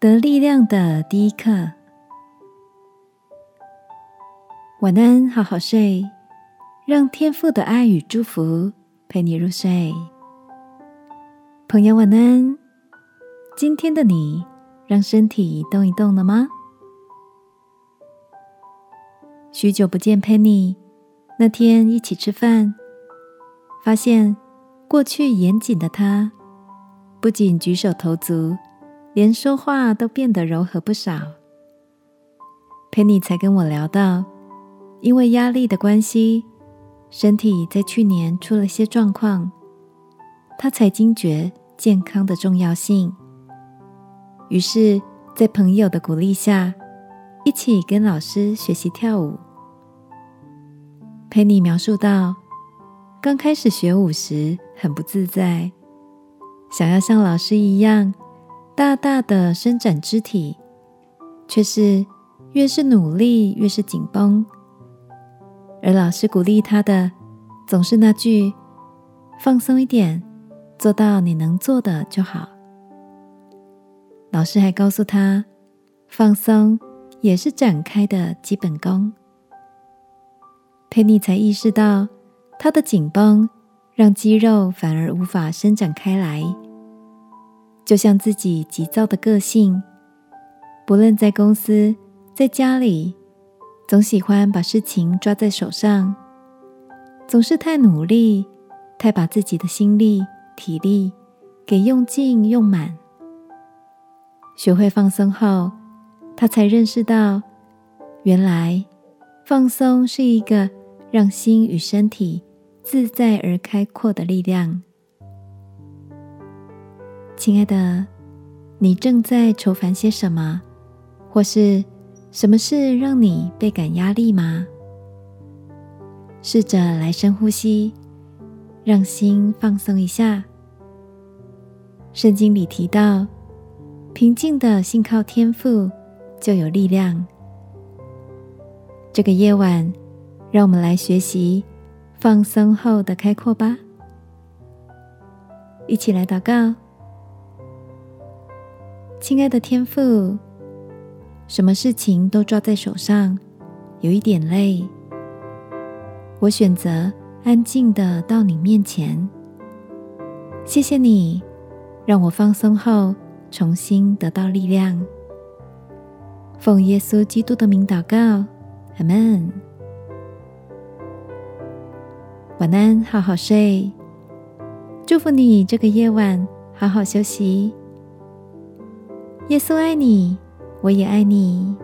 得力量的第一课。晚安，好好睡，让天父的爱与祝福陪你入睡。朋友，晚安。今天的你，让身体动一动了吗？许久不见，Penny。那天一起吃饭，发现过去严谨的他，不仅举手投足，连说话都变得柔和不少。佩妮才跟我聊到，因为压力的关系，身体在去年出了些状况，他才惊觉健康的重要性。于是，在朋友的鼓励下，一起跟老师学习跳舞。佩妮描述道：“刚开始学舞时很不自在，想要像老师一样大大的伸展肢体，却是越是努力越是紧绷。而老师鼓励他的总是那句：‘放松一点，做到你能做的就好。’老师还告诉他，放松也是展开的基本功。”佩妮才意识到，她的紧绷让肌肉反而无法伸展开来，就像自己急躁的个性，不论在公司、在家里，总喜欢把事情抓在手上，总是太努力，太把自己的心力、体力给用尽用满。学会放松后，他才认识到，原来放松是一个。让心与身体自在而开阔的力量，亲爱的，你正在愁烦些什么，或是什么事让你倍感压力吗？试着来深呼吸，让心放松一下。圣经里提到，平静的信靠天赋就有力量。这个夜晚。让我们来学习放松后的开阔吧。一起来祷告，亲爱的天父，什么事情都抓在手上，有一点累。我选择安静的到你面前，谢谢你让我放松后重新得到力量。奉耶稣基督的名祷告，阿门。晚安，好好睡。祝福你这个夜晚好好休息。耶稣爱你，我也爱你。